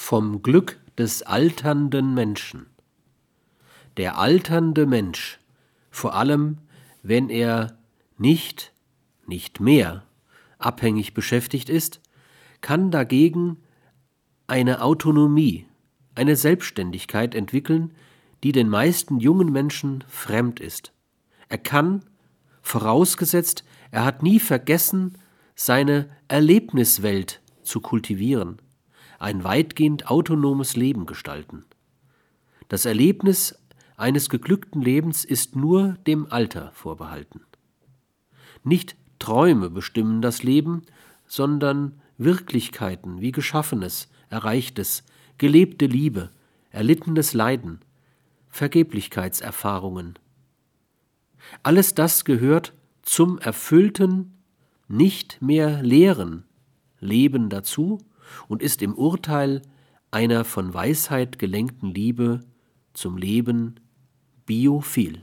vom Glück des alternden Menschen. Der alternde Mensch, vor allem wenn er nicht, nicht mehr abhängig beschäftigt ist, kann dagegen eine Autonomie, eine Selbstständigkeit entwickeln, die den meisten jungen Menschen fremd ist. Er kann, vorausgesetzt, er hat nie vergessen, seine Erlebniswelt zu kultivieren, ein weitgehend autonomes Leben gestalten. Das Erlebnis eines geglückten Lebens ist nur dem Alter vorbehalten. Nicht Träume bestimmen das Leben, sondern Wirklichkeiten wie Geschaffenes, Erreichtes, gelebte Liebe, erlittenes Leiden, Vergeblichkeitserfahrungen. Alles das gehört zum erfüllten, nicht mehr leeren Leben dazu und ist im Urteil einer von Weisheit gelenkten Liebe zum Leben biophil.